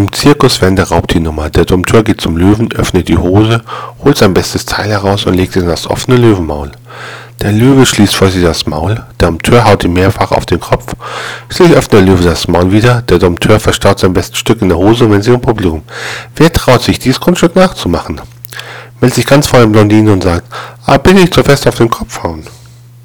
Im Zirkus werden der Raubtiernummer. Der Dompteur geht zum Löwen, öffnet die Hose, holt sein bestes Teil heraus und legt es in das offene Löwenmaul. Der Löwe schließt vor sich das Maul, der Dompteur haut ihm mehrfach auf den Kopf. Schließlich öffnet der Löwe das Maul wieder, der Dompteur verstaut sein bestes Stück in der Hose und wenn sie ein Publikum. Wer traut sich, dieses Grundstück nachzumachen? Meldet sich ganz vor dem Blondinen und sagt, ah, bin ich zu fest auf den Kopf hauen.